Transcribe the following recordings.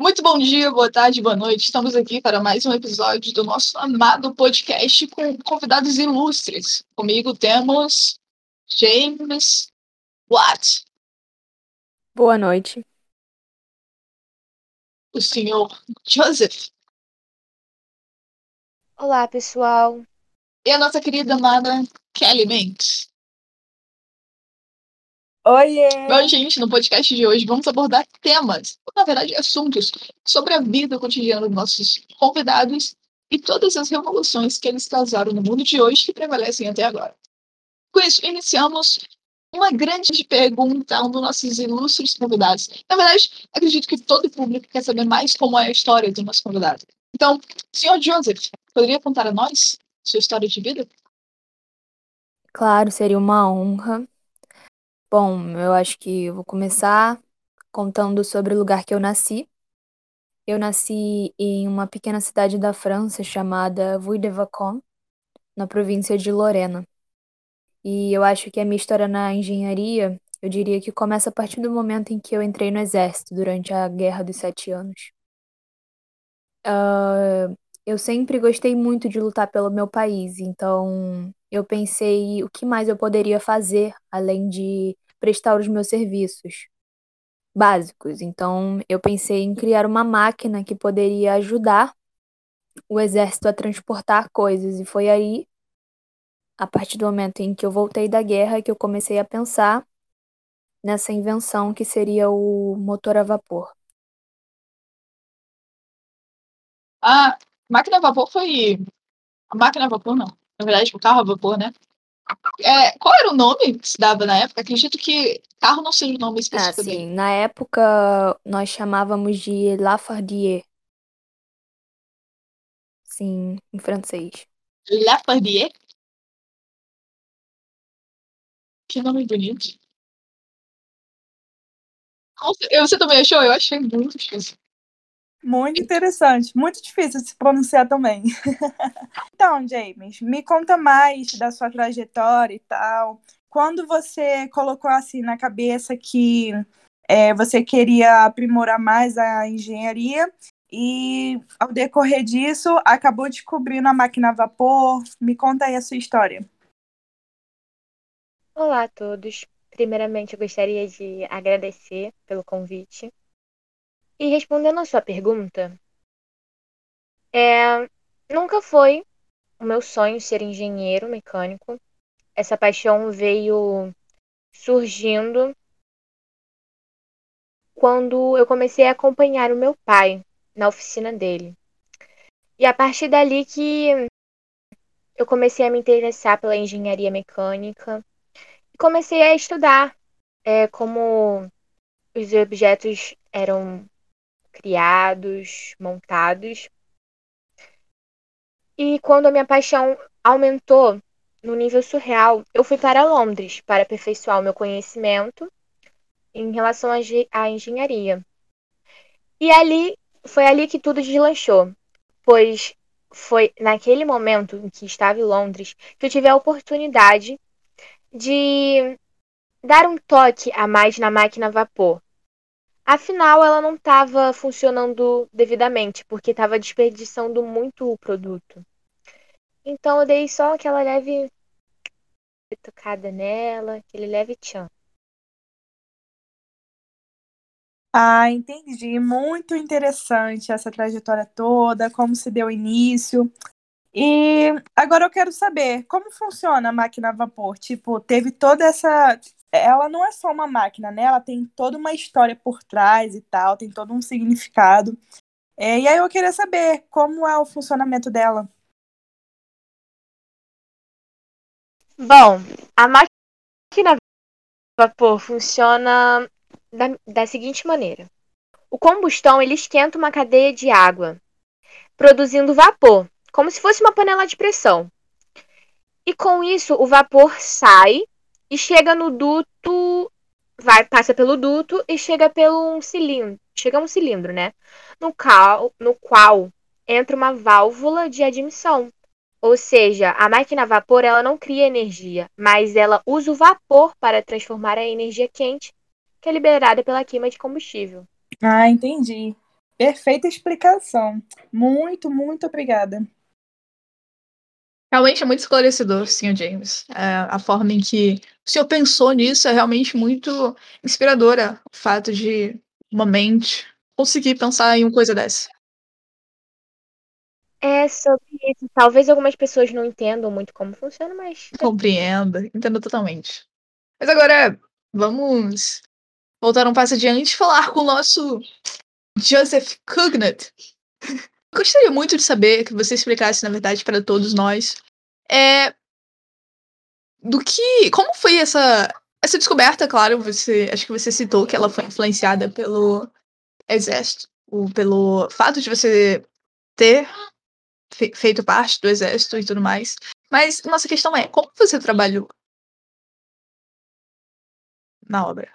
Muito bom dia, boa tarde, boa noite. Estamos aqui para mais um episódio do nosso amado podcast com convidados ilustres. Comigo temos James Watt. Boa noite. O senhor Joseph. Olá, pessoal. E a nossa querida amada Kelly Mendes. Oiê! Bom, gente, no podcast de hoje vamos abordar temas, ou, na verdade, assuntos sobre a vida cotidiana dos nossos convidados e todas as revoluções que eles causaram no mundo de hoje que prevalecem até agora. Com isso, iniciamos uma grande pergunta a um dos nossos ilustres convidados. Na verdade, acredito que todo o público quer saber mais como é a história do nosso convidado. Então, senhor Joseph, poderia contar a nós sua história de vida? Claro, seria uma honra. Bom, eu acho que eu vou começar contando sobre o lugar que eu nasci. Eu nasci em uma pequena cidade da França chamada Vuy-de-Vacon, na província de Lorena. E eu acho que a minha história na engenharia, eu diria que começa a partir do momento em que eu entrei no exército durante a Guerra dos Sete Anos. Uh, eu sempre gostei muito de lutar pelo meu país, então eu pensei o que mais eu poderia fazer além de prestar os meus serviços básicos. Então eu pensei em criar uma máquina que poderia ajudar o exército a transportar coisas, e foi aí, a partir do momento em que eu voltei da guerra, que eu comecei a pensar nessa invenção que seria o motor a vapor. A máquina a vapor foi. A máquina a vapor, não. Na verdade, o carro a vapor, né? É, qual era o nome que se dava na época? Acredito que carro não seja o nome Ah, específico sim. dele. Na época, nós chamávamos de Lafardier. Sim, em francês. Lafardier? Que nome bonito. Nossa, Você também achou? Eu achei muito difícil. Muito interessante, muito difícil de se pronunciar também. então, James, me conta mais da sua trajetória e tal. Quando você colocou assim na cabeça que é, você queria aprimorar mais a engenharia e, ao decorrer disso, acabou descobrindo a máquina a vapor. Me conta aí a sua história. Olá a todos. Primeiramente, eu gostaria de agradecer pelo convite. E respondendo a sua pergunta, é, nunca foi o meu sonho ser engenheiro mecânico. Essa paixão veio surgindo quando eu comecei a acompanhar o meu pai na oficina dele. E a partir dali que eu comecei a me interessar pela engenharia mecânica e comecei a estudar é, como os objetos eram criados, montados. E quando a minha paixão aumentou no nível surreal, eu fui para Londres para aperfeiçoar o meu conhecimento em relação à ge- à engenharia. E ali foi ali que tudo deslanchou, pois foi naquele momento em que estava em Londres que eu tive a oportunidade de dar um toque a mais na máquina a vapor. Afinal, ela não estava funcionando devidamente, porque estava desperdiçando muito o produto. Então eu dei só aquela leve tocada nela, aquele leve tchan. Ah, entendi. Muito interessante essa trajetória toda, como se deu início. E agora eu quero saber como funciona a máquina a vapor. Tipo, teve toda essa. Ela não é só uma máquina, né? Ela tem toda uma história por trás e tal, tem todo um significado. É, e aí eu queria saber como é o funcionamento dela. Bom, a máquina a vapor funciona da, da seguinte maneira. O combustão ele esquenta uma cadeia de água, produzindo vapor, como se fosse uma panela de pressão. E com isso o vapor sai e chega no duto, vai passa pelo duto e chega pelo um cilindro, chega um cilindro, né? No qual, no qual entra uma válvula de admissão. Ou seja, a máquina a vapor ela não cria energia, mas ela usa o vapor para transformar a energia quente, que é liberada pela queima de combustível. Ah, entendi. Perfeita explicação. Muito, muito obrigada. Realmente é muito esclarecedor, sim, James. É, a forma em que o senhor pensou nisso é realmente muito inspiradora. O fato de uma mente conseguir pensar em uma coisa dessa. É sobre isso. Talvez algumas pessoas não entendam muito como funciona, mas. Compreendo, entendo totalmente. Mas agora, vamos voltar um passo adiante e falar com o nosso Joseph Cugnett. Gostaria muito de saber que você explicasse, na verdade, para todos nós, é, do que, como foi essa essa descoberta, claro, você acho que você citou que ela foi influenciada pelo exército, ou pelo fato de você ter fe feito parte do exército e tudo mais. Mas nossa questão é, como você trabalhou na obra?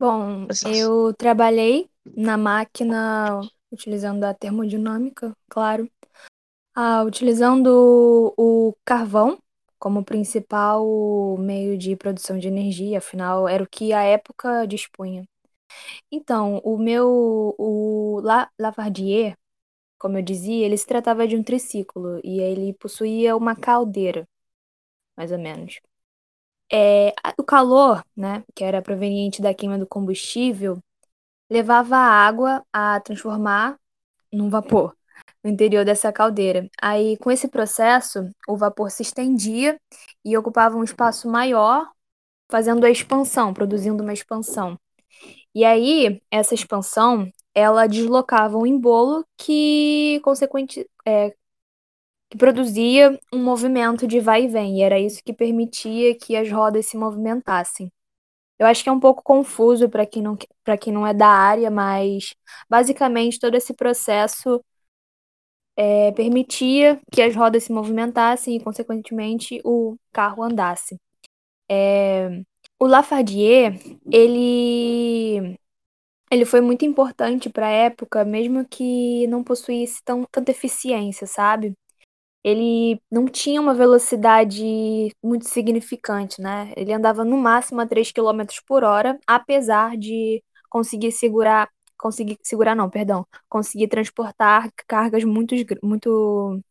Bom, eu trabalhei na máquina utilizando a termodinâmica, claro, ah, utilizando o carvão como principal meio de produção de energia, afinal era o que a época dispunha. Então, o meu o La Lavardier, como eu dizia, ele se tratava de um triciclo e ele possuía uma caldeira, mais ou menos. É, o calor, né, que era proveniente da queima do combustível, levava a água a transformar num vapor no interior dessa caldeira. Aí, com esse processo, o vapor se estendia e ocupava um espaço maior, fazendo a expansão, produzindo uma expansão. E aí, essa expansão, ela deslocava um embolo que, consequente, é, que produzia um movimento de vai e vem, e era isso que permitia que as rodas se movimentassem. Eu acho que é um pouco confuso para quem, não, quem não é da área, mas basicamente todo esse processo é, permitia que as rodas se movimentassem e, consequentemente, o carro andasse. É, o Lafardier, ele, ele foi muito importante para a época, mesmo que não possuísse tão, tanta eficiência, sabe? Ele não tinha uma velocidade muito significante, né? Ele andava no máximo a 3 km por hora, apesar de conseguir segurar conseguir segurar não, perdão, conseguir transportar cargas muito muito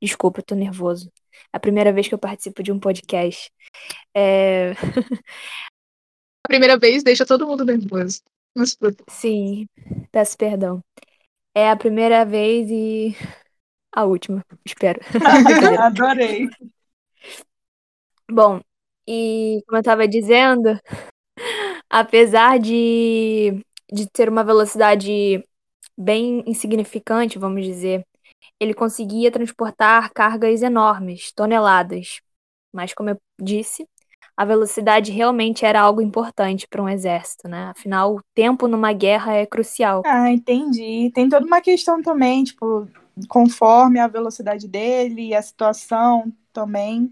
Desculpa, eu tô nervoso. É a primeira vez que eu participo de um podcast. É... a primeira vez deixa todo mundo nervoso. Sim, peço perdão. É a primeira vez e a última, espero. Adorei. Bom, e como eu estava dizendo, apesar de de ter uma velocidade bem insignificante, vamos dizer, ele conseguia transportar cargas enormes, toneladas. Mas, como eu disse, a velocidade realmente era algo importante para um exército, né? Afinal, o tempo numa guerra é crucial. Ah, entendi. Tem toda uma questão também, tipo, conforme a velocidade dele, a situação também.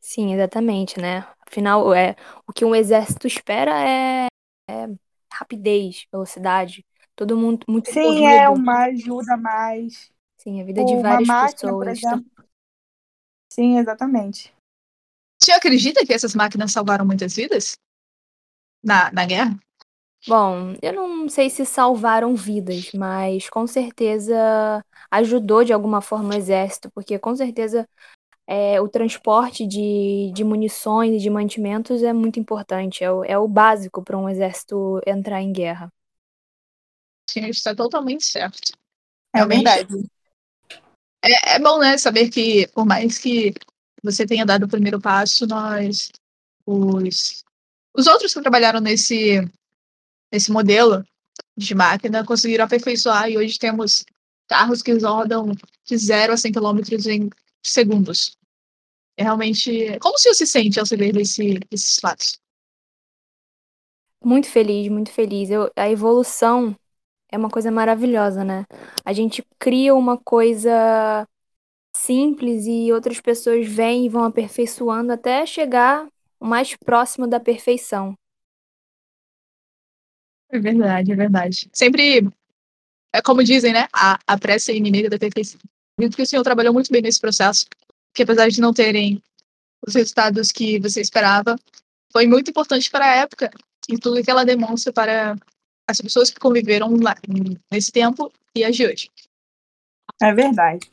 Sim, exatamente, né? Afinal, é, o que um exército espera é, é rapidez, velocidade. Todo mundo muito Sim, corrido. é uma ajuda mais. Sim, a vida de várias máquina, pessoas. Sim, exatamente. Você acredita que essas máquinas salvaram muitas vidas? Na, na guerra? Bom, eu não sei se salvaram vidas, mas com certeza ajudou de alguma forma o exército, porque com certeza é, o transporte de, de munições e de mantimentos é muito importante, é o, é o básico para um exército entrar em guerra. Sim, isso está totalmente certo. É verdade. É, é bom, né, saber que, por mais que você tenha dado o primeiro passo, nós, os, os outros que trabalharam nesse, nesse modelo de máquina, conseguiram aperfeiçoar e hoje temos carros que rodam de 0 a 100 km em segundos. É realmente. Como o senhor se sente ao saber desse, desses fatos? Muito feliz, muito feliz. Eu, a evolução é uma coisa maravilhosa, né? A gente cria uma coisa simples e outras pessoas vêm e vão aperfeiçoando até chegar o mais próximo da perfeição. É verdade, é verdade. Sempre, é como dizem, né? A, a pressa é inimiga da perfeição. Acredito que o senhor trabalhou muito bem nesse processo, que apesar de não terem os resultados que você esperava, foi muito importante para a época e tudo que ela demonstra para as pessoas que conviveram lá, nesse tempo e as de hoje. É verdade.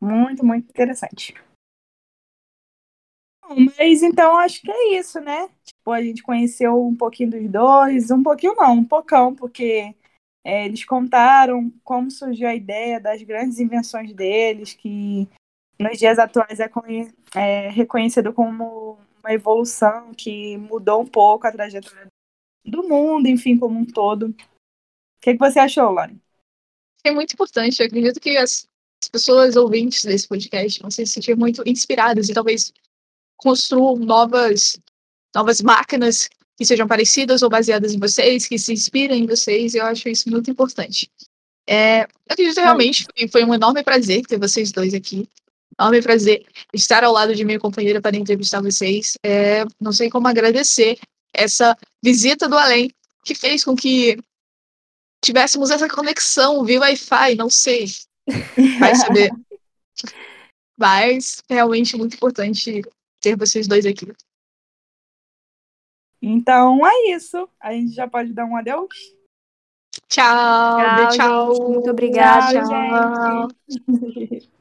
Muito, muito interessante. Mas então acho que é isso, né? Tipo, a gente conheceu um pouquinho dos dois, um pouquinho não, um pocão, porque é, eles contaram como surgiu a ideia das grandes invenções deles, que nos dias atuais é, é reconhecido como uma evolução que mudou um pouco a trajetória do mundo, enfim, como um todo. O que, que você achou, Lauren? É muito importante. Eu acredito que as pessoas ouvintes desse podcast vão se sentir muito inspiradas e talvez construam novas, novas máquinas que sejam parecidas ou baseadas em vocês, que se inspirem em vocês, eu acho isso muito importante. É, eu acredito realmente que foi um enorme prazer ter vocês dois aqui. Enorme prazer estar ao lado de minha companheira para entrevistar vocês. É, não sei como agradecer essa visita do além, que fez com que tivéssemos essa conexão via Wi-Fi, não sei. Vai saber. Mas realmente muito importante ter vocês dois aqui. Então é isso. A gente já pode dar um adeus? Tchau, tchau. tchau. Muito obrigada. Tchau, tchau.